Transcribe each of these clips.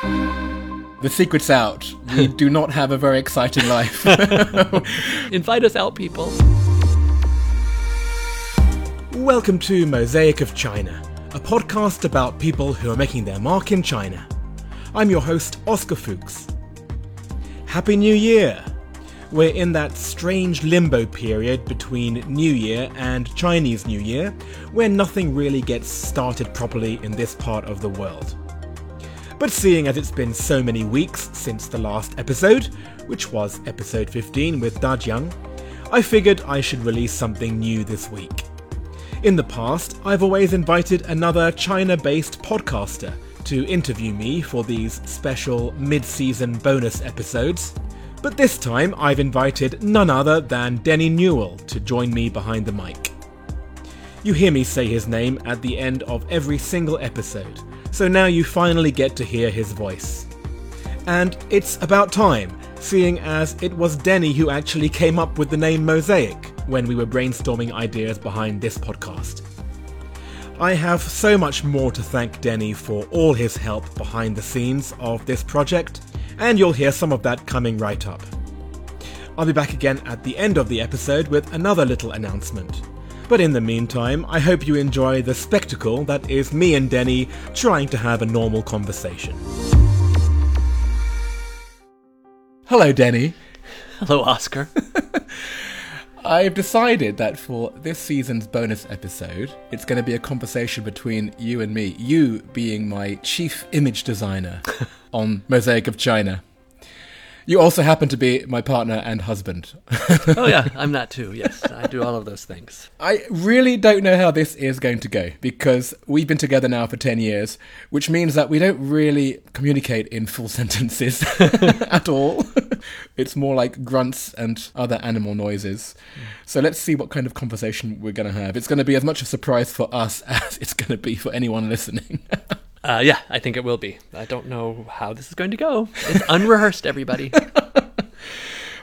The secret's out. We do not have a very exciting life. Invite us out, people. Welcome to Mosaic of China, a podcast about people who are making their mark in China. I'm your host, Oscar Fuchs. Happy New Year! We're in that strange limbo period between New Year and Chinese New Year, where nothing really gets started properly in this part of the world. But seeing as it's been so many weeks since the last episode, which was episode 15 with Dajiang, I figured I should release something new this week. In the past, I've always invited another China based podcaster to interview me for these special mid season bonus episodes, but this time I've invited none other than Denny Newell to join me behind the mic. You hear me say his name at the end of every single episode, so now you finally get to hear his voice. And it's about time, seeing as it was Denny who actually came up with the name Mosaic when we were brainstorming ideas behind this podcast. I have so much more to thank Denny for all his help behind the scenes of this project, and you'll hear some of that coming right up. I'll be back again at the end of the episode with another little announcement. But in the meantime, I hope you enjoy the spectacle that is me and Denny trying to have a normal conversation. Hello, Denny. Hello, Oscar. I've decided that for this season's bonus episode, it's going to be a conversation between you and me. You being my chief image designer on Mosaic of China. You also happen to be my partner and husband. oh, yeah, I'm that too. Yes, I do all of those things. I really don't know how this is going to go because we've been together now for 10 years, which means that we don't really communicate in full sentences at all. it's more like grunts and other animal noises. Hmm. So let's see what kind of conversation we're going to have. It's going to be as much a surprise for us as it's going to be for anyone listening. Uh, yeah, I think it will be. I don't know how this is going to go. It's unrehearsed, everybody.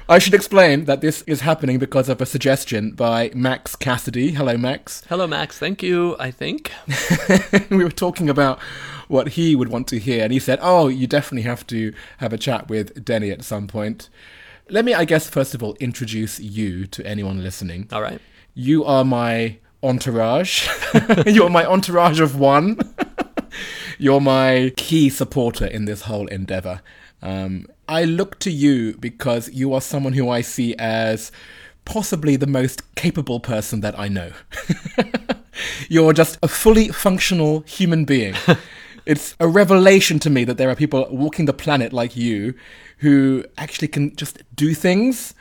I should explain that this is happening because of a suggestion by Max Cassidy. Hello, Max. Hello, Max. Thank you, I think. we were talking about what he would want to hear, and he said, Oh, you definitely have to have a chat with Denny at some point. Let me, I guess, first of all, introduce you to anyone listening. All right. You are my entourage. You're my entourage of one. You're my key supporter in this whole endeavor. Um, I look to you because you are someone who I see as possibly the most capable person that I know. You're just a fully functional human being. it's a revelation to me that there are people walking the planet like you who actually can just do things.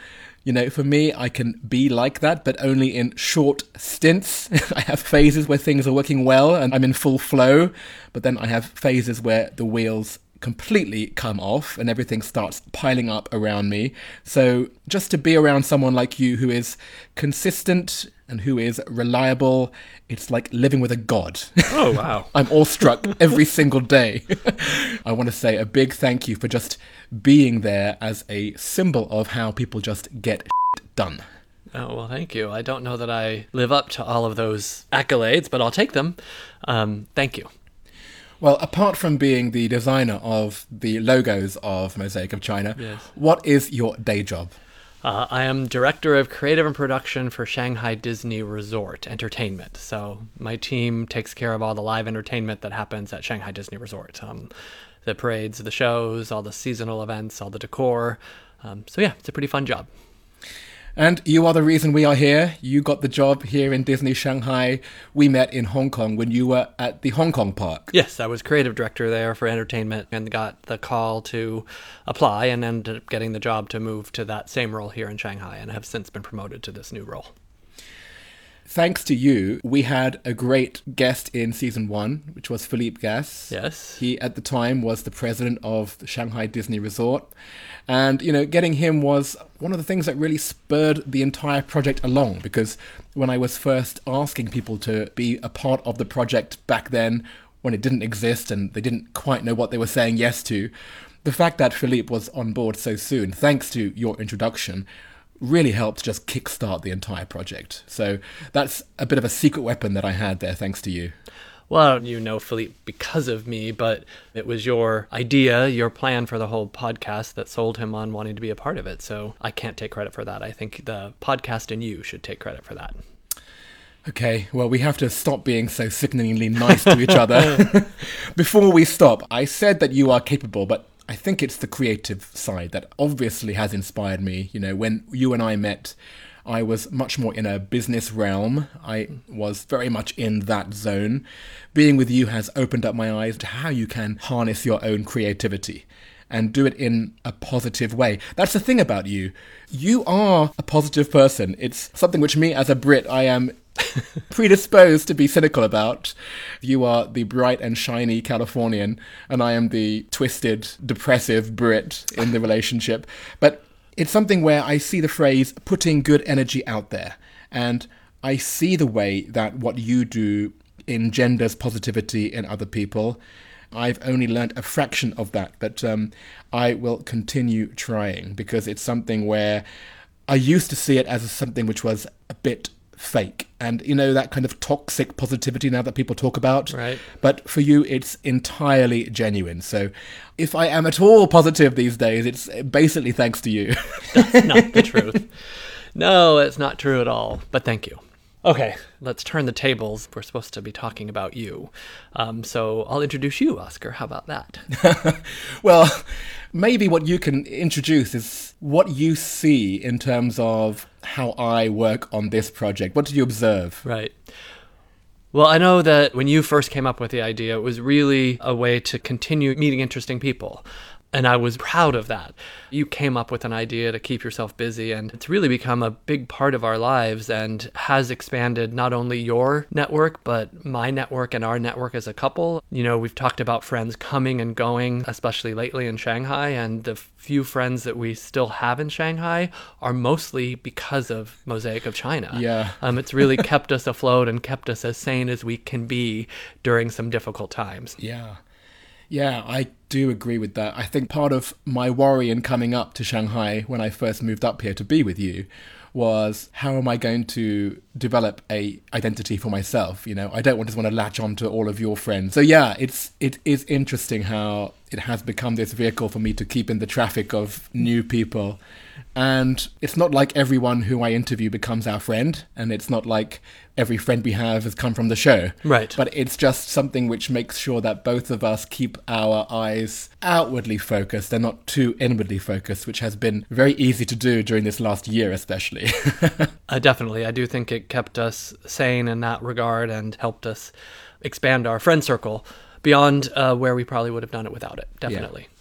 You know, for me, I can be like that, but only in short stints. I have phases where things are working well and I'm in full flow, but then I have phases where the wheels completely come off and everything starts piling up around me. So, just to be around someone like you who is consistent and who is reliable, it's like living with a god. Oh, wow. I'm awestruck every single day. I want to say a big thank you for just being there as a symbol of how people just get done. Oh, well, thank you. I don't know that I live up to all of those accolades, but I'll take them. Um, thank you. Well, apart from being the designer of the logos of Mosaic of China, Yes. what is your day job? Uh, I am director of creative and production for Shanghai Disney Resort Entertainment. So my team takes care of all the live entertainment that happens at Shanghai Disney Resort. Um, the parades, the shows, all the seasonal events, all the decor. Um, so yeah, it's a pretty fun job. And you are the reason we are here. You got the job here in Disney Shanghai. We met in Hong Kong when you were at the Hong Kong park. Yes, I was creative director there for entertainment and got the call to apply and ended up getting the job to move to that same role here in Shanghai and have since been promoted to this new role. Thanks to you, we had a great guest in season one, which was Philippe Gas. Yes. He, at the time, was the president of the Shanghai Disney Resort. And, you know, getting him was one of the things that really spurred the entire project along because when I was first asking people to be a part of the project back then, when it didn't exist and they didn't quite know what they were saying yes to, the fact that Philippe was on board so soon, thanks to your introduction, really helped just kickstart the entire project. So that's a bit of a secret weapon that I had there, thanks to you. well, you know Philippe because of me, but it was your idea, your plan for the whole podcast that sold him on wanting to be a part of it. So I can't take credit for that. I think the podcast and you should take credit for that. Okay, well, we have to stop being so sickeningly nice to each other. Before we stop, I said that you are capable, but I think it's the creative side that obviously has inspired me. You know, when you and I met, I was much more in a business realm. I was very much in that zone. Being with you has opened up my eyes to how you can harness your own creativity and do it in a positive way. That's the thing about you. You are a positive person. It's something which me as a Brit I am predisposed to be cynical about. You are the bright and shiny Californian, and I am the twisted, depressive Brit in the relationship. But it's something where I see the phrase putting good energy out there. And I see the way that what you do engenders positivity in other people. I've only learnt a fraction of that, but um, I will continue trying because it's something where I used to see it as something which was a bit fake. And you know that kind of toxic positivity now that people talk about? Right. But for you it's entirely genuine. So if i am at all positive these days it's basically thanks to you. That's not the truth. No it's not true at all but thank you Okay, let's turn the tables. We're supposed to be talking about you. Um, so I'll introduce you, Oscar. How about that? well, maybe what you can introduce is what you see in terms of how I work on this project. What did you observe? Right. Well, I know that when you first came up with the idea, it was really a way to continue meeting interesting people. And I was proud of that. You came up with an idea to keep yourself busy, and it's really become a big part of our lives and has expanded not only your network, but my network and our network as a couple. You know, we've talked about friends coming and going, especially lately in Shanghai, and the few friends that we still have in Shanghai are mostly because of Mosaic of China. Yeah. Um, it's really kept us afloat and kept us as sane as we can be during some difficult times. Yeah. Yeah, I do agree with that. I think part of my worry in coming up to Shanghai when I first moved up here to be with you was how am I going to develop a identity for myself? You know, I don't just want to latch on to all of your friends. So yeah, it's it is interesting how it has become this vehicle for me to keep in the traffic of new people. And it's not like everyone who I interview becomes our friend, and it's not like every friend we have has come from the show. Right. But it's just something which makes sure that both of us keep our eyes outwardly focused and not too inwardly focused, which has been very easy to do during this last year, especially. uh, definitely. I do think it kept us sane in that regard and helped us expand our friend circle beyond uh, where we probably would have done it without it. Definitely. Yeah.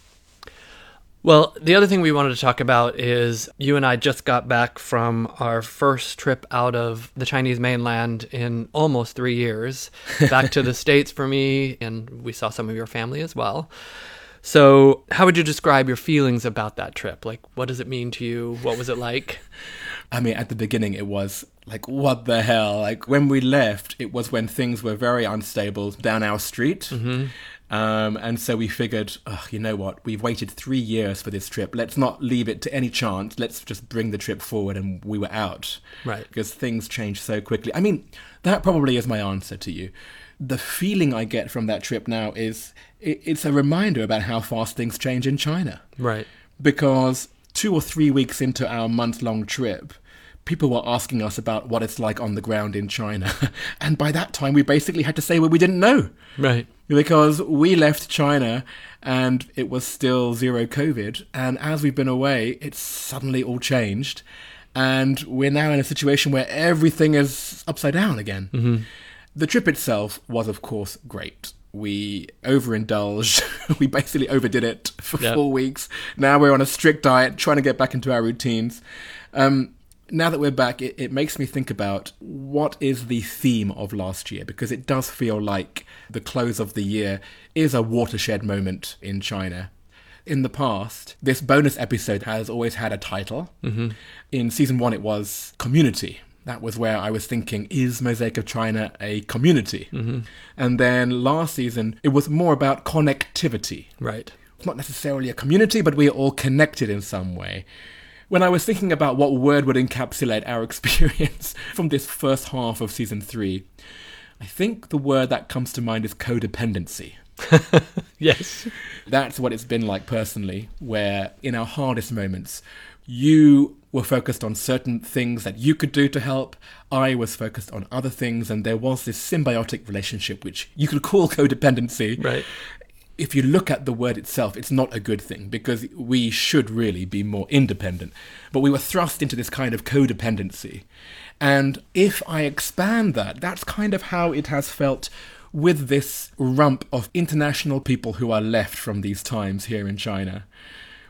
Well, the other thing we wanted to talk about is you and I just got back from our first trip out of the Chinese mainland in almost three years, back to the States for me, and we saw some of your family as well. So, how would you describe your feelings about that trip? Like, what does it mean to you? What was it like? I mean, at the beginning, it was like, what the hell? Like, when we left, it was when things were very unstable down our street. Mm-hmm. Um, and so we figured, oh, you know what? We've waited three years for this trip. Let's not leave it to any chance. Let's just bring the trip forward. And we were out. Right. Because things change so quickly. I mean, that probably is my answer to you. The feeling I get from that trip now is it, it's a reminder about how fast things change in China. Right. Because two or three weeks into our month long trip, people were asking us about what it's like on the ground in China. and by that time, we basically had to say what we didn't know. Right. Because we left China and it was still zero COVID. And as we've been away, it's suddenly all changed. And we're now in a situation where everything is upside down again. Mm-hmm. The trip itself was, of course, great. We overindulged. we basically overdid it for yep. four weeks. Now we're on a strict diet, trying to get back into our routines. Um, now that we're back, it, it, makes me think about what is the theme of last year because it does feel like the close of the year is a watershed moment in China. In the past, this bonus episode has always had a title. Mm-hmm. In season one, it was Community. That was where I was thinking, is Mosaic of China a community? Mm-hmm. And then last season, it was more about connectivity. Right. It's not necessarily a community, but we are all connected in some way when I was thinking about what word would encapsulate our experience from this first half of season three, I think the word that comes to mind is codependency. Yes. That's what it's been like personally, where in our hardest moments, you were focused on certain things that you could do to help. I was focused on other things, and there was this symbiotic relationship, which you could call codependency. Right. If you look at the word itself, it's not a good thing because we should really be more independent. But we were thrust into this kind of codependency. And if I expand that, that's kind of how it has felt with this rump of international people who are left from these times here in China.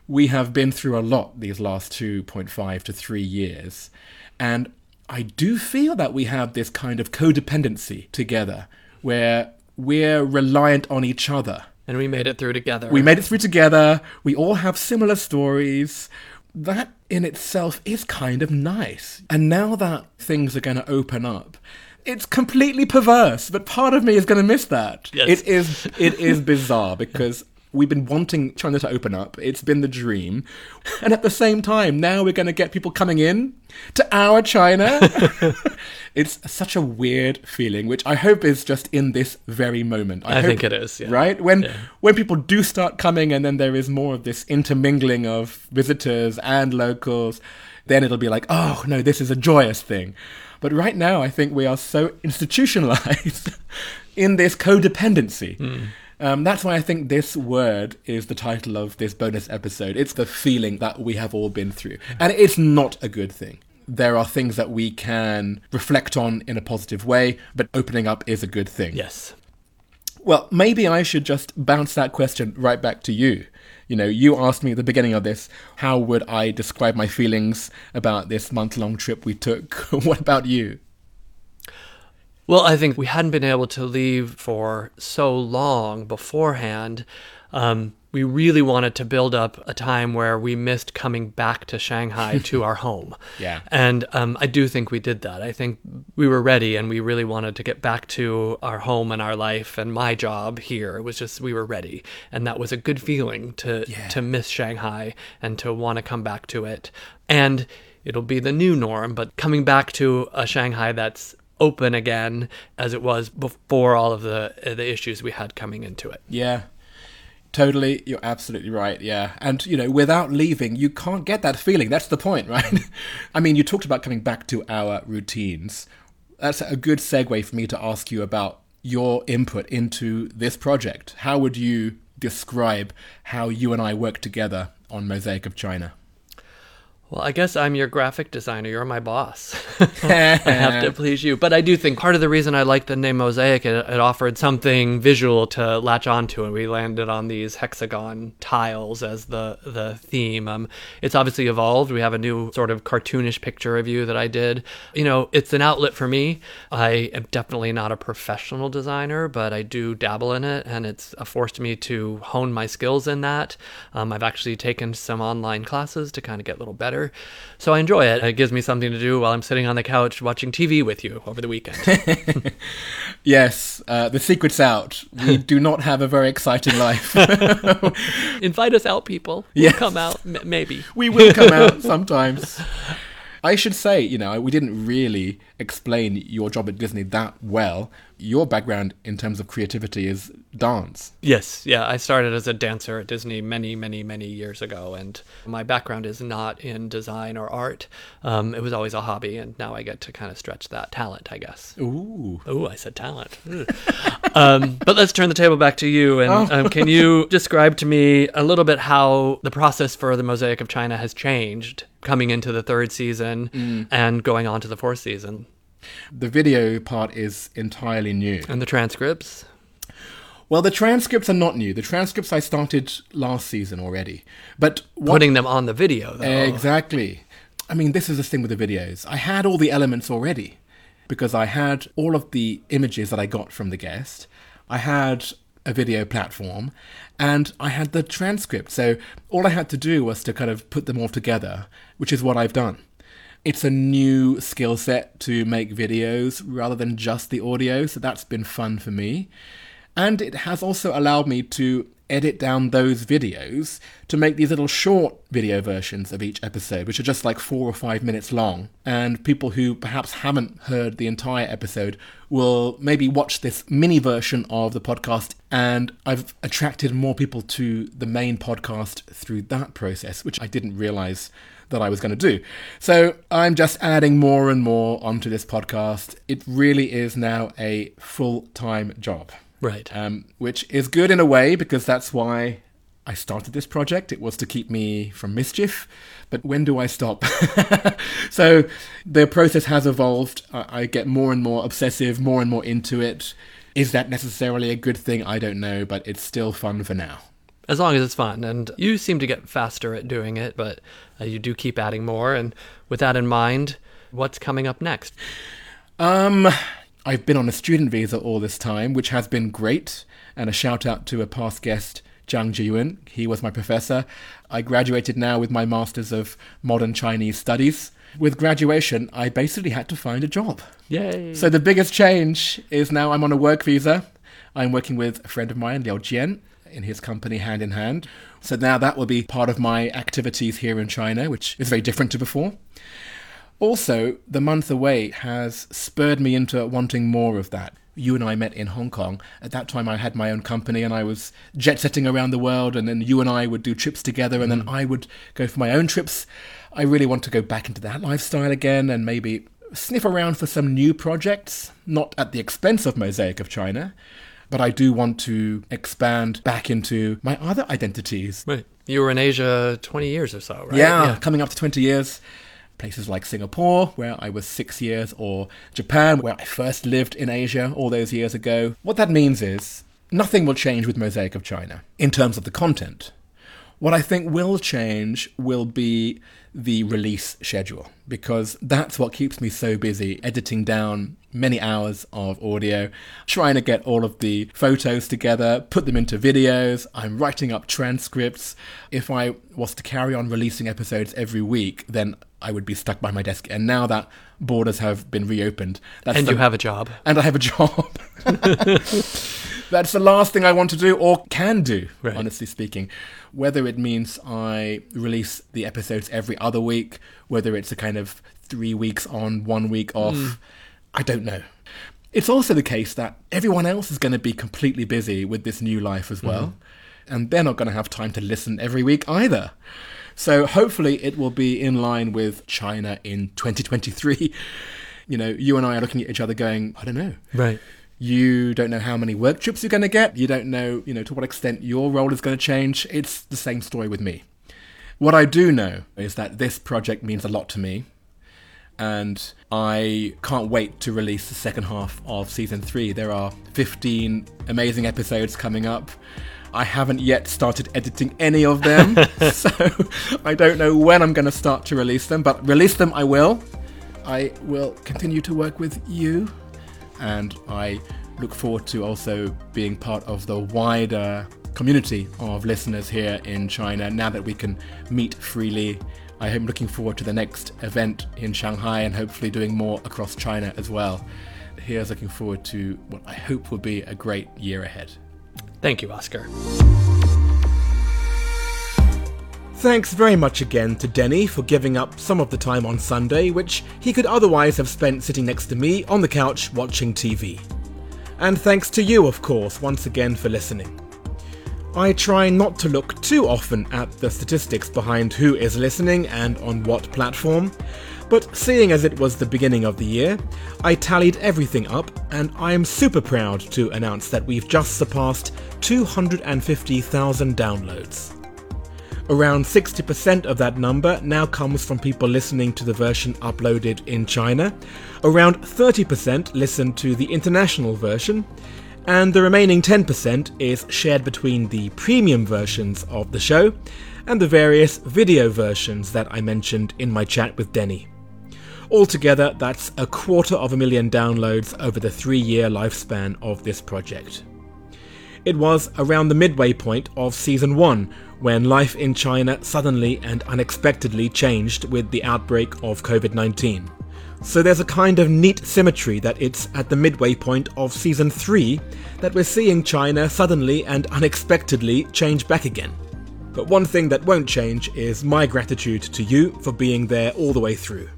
We have been through a lot these last 2.5 to 3 years. And I do feel that we have this kind of codependency together where we're reliant on each other. And we made it through together. We made it through together. We all have similar stories. That in itself is kind of nice. And now that things are going to open up, it's completely perverse, but part of me is going to miss that. Yes. It is it is bizarre because we've been wanting China to open up. It's been the dream. And at the same time, now we're going to get people coming in to our China. it's such a weird feeling, which I hope is just in this very moment. I hope- think it is, yeah. Right? When Yeah. when people do start coming and then there is more of this intermingling of visitors and locals, then it'll be like, oh no, this is a joyous thing. But right now, I think we are so institutionalized in this codependency. Hmm. Um, that's why I think this word is the title of this bonus episode. It's the feeling that we have all been through. And it's not a good thing. There are things that we can reflect on in a positive way, but opening up is a good thing. Yes. Well, maybe I should just bounce that question right back to you. You know, you asked me at the beginning of this, how would I describe my feelings about this month long trip we took? what about you? Well, I think we hadn't been able to leave for so long beforehand. Um, we really wanted to build up a time where we missed coming back to Shanghai to our home. Yeah. And um, I do think we did that. I think we were ready and we really wanted to get back to our home and our life and my job here. It was just, we were ready. And that was a good feeling to, Yeah. to miss Shanghai and to want to come back to it. And it'll be the new norm, but coming back to a Shanghai that's open again as it was before all of the the issues we had coming into it. Yeah. Totally, you're absolutely right. Yeah. And, you know, without leaving, you can't get that feeling. That's the point, right? I mean, you talked about coming back to our routines. That's a good segue for me to ask you about your input into this project. How would you describe how you and I work together on Mosaic of China? Well, I guess I'm your graphic designer. You're my boss. I have to please you. But I do think part of the reason I like the name Mosaic, it, it offered something visual to latch onto, and we landed on these hexagon tiles as the the theme. Um, it's obviously evolved. We have a new sort of cartoonish picture of you that I did. You know, it's an outlet for me. I am definitely not a professional designer, but I do dabble in it, and it's forced me to hone my skills in that. Um, I've actually taken some online classes to kind of get a little better. So I enjoy it. It gives me something to do while I'm sitting on the couch watching TV with you over the weekend. Yes, uh, the secret's out. We do not have a very exciting life. Invite us out, people. We'll Yes. come out, m- maybe. we will come out sometimes. I should say, you know, we didn't really explain your job at Disney that well. Your background in terms of creativity is dance. Yes, yeah. I started as a dancer at Disney many, many, many years ago, and my background is not in design or art. Um, it was always a hobby, and now I get to kind of stretch that talent, I guess. Ooh. ooh, I said talent. Um, but let's turn the table back to you. And Oh. um, can you describe to me a little bit how the process for the Mosaic of China has changed coming into the third season Mm. and going on to the fourth season? The video part is entirely new. And the transcripts? Well, the transcripts are not new. The transcripts I started last season already. But what Putting them on the video, though. Exactly. I mean, this is the thing with the videos. I had all the elements already because I had all of the images that I got from the guest. I had a video platform and I had the transcript. So all I had to do was to kind of put them all together, which is what I've done. It's a new skill set to make videos rather than just the audio, so that's been fun for me. And it has also allowed me to edit down those videos to make these little short video versions of each episode, which are just like four or five minutes long. And people who perhaps haven't heard the entire episode will maybe watch this mini version of the podcast. And I've attracted more people to the main podcast through that process, which I didn't realize that I was going to do. So I'm just adding more and more onto this podcast. It really is now a full time job. Right. Um, which is good in a way because that's why I started this project. It was to keep me from mischief. But when do I stop? so the process has evolved. I, I get more and more obsessive, more and more into it. Is that necessarily a good thing? I don't know, but it's still fun for now. As long as it's fun. And you seem to get faster at doing it, but uh, you do keep adding more. And with that in mind, what's coming up next? Um, I've been on a student visa all this time, which has been great. And a shout out to a past guest, Zhang Jiyun. He was my professor. I graduated now with my Masters of Modern Chinese Studies. With graduation, I basically had to find a job. Yay. So the biggest change is now I'm on a work visa. I'm working with a friend of mine, Liao Jian, in his company Hand in Hand. So now that will be part of my activities here in China, which is very different to before. Also, the month away has spurred me into wanting more of that. You and I met in Hong Kong. At that time, I had my own company and I was jet setting around the world, and then you and I would do trips together, and then mm. I would go for my own trips. I really want to go back into that lifestyle again and maybe sniff around for some new projects, not at the expense of Mosaic of China, but I do want to expand back into my other identities. Right. You were in Asia 20 years or so, right? Yeah, coming up to 20 years. Places like Singapore, where I was six years, or Japan, where I first lived in Asia all those years ago. What that means is nothing will change with Mosaic of China in terms of the content. What I think will change will be the release schedule because that's what keeps me so busy editing down many hours of audio, trying to get all of the photos together, put them into videos. I'm writing up transcripts. If I was to carry on releasing episodes every week, then I would be stuck by my desk. And now that borders have been reopened, that's and the, you have a job, and I have a job. that's the last thing I want to do or can do, right. honestly speaking. Whether it means I release the episodes every other week, whether it's a kind of three weeks on, one week off, mm. I don't know. It's also the case that everyone else is going to be completely busy with this new life as well, mm-hmm. and they're not going to have time to listen every week either. So hopefully it will be in line with China in 2023. You know, you and I are looking at each other going, I don't know. Right. You don't know how many work trips you're going to get. You don't know, you know, to what extent your role is going to change. It's the same story with me. What I do know is that this project means a lot to me. And I can't wait to release the second half of season three. There are 15 amazing episodes coming up. I haven't yet started editing any of them, so I don't know when I'm going to start to release them, but release them I will. I will continue to work with you and I look forward to also being part of the wider community of listeners here in China now that we can meet freely. I am looking forward to the next event in Shanghai and hopefully doing more across China as well. Here's looking forward to what I hope will be a great year ahead. Thank you, Oscar. Thanks very much again to Denny for giving up some of the time on Sunday, which he could otherwise have spent sitting next to me on the couch watching TV. And thanks to you, of course, once again for listening. I try not to look too often at the statistics behind who is listening and on what platform, but seeing as it was the beginning of the year, I tallied everything up and I am super proud to announce that we've just surpassed 250,000 downloads. Around 60% of that number now comes from people listening to the version uploaded in China. Around 30% listen to the international version. And the remaining 10% is shared between the premium versions of the show and the various video versions that I mentioned in my chat with Denny. Altogether, that's a quarter of a million downloads over the three year lifespan of this project. It was around the midway point of season 1 when life in China suddenly and unexpectedly changed with the outbreak of COVID 19. So there's a kind of neat symmetry that it's at the midway point of season 3 that we're seeing China suddenly and unexpectedly change back again. But one thing that won't change is my gratitude to you for being there all the way through.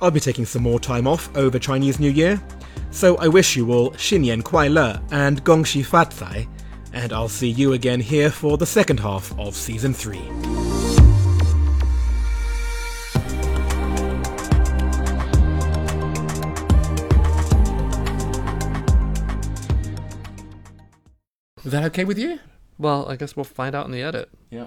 I'll be taking some more time off over Chinese New Year, so I wish you all Xinnian Kuai Le and Gong Xi Fat Cai, and I'll see you again here for the second half of season 3. Is that okay with you? Well, I guess we'll find out in the edit. Yeah.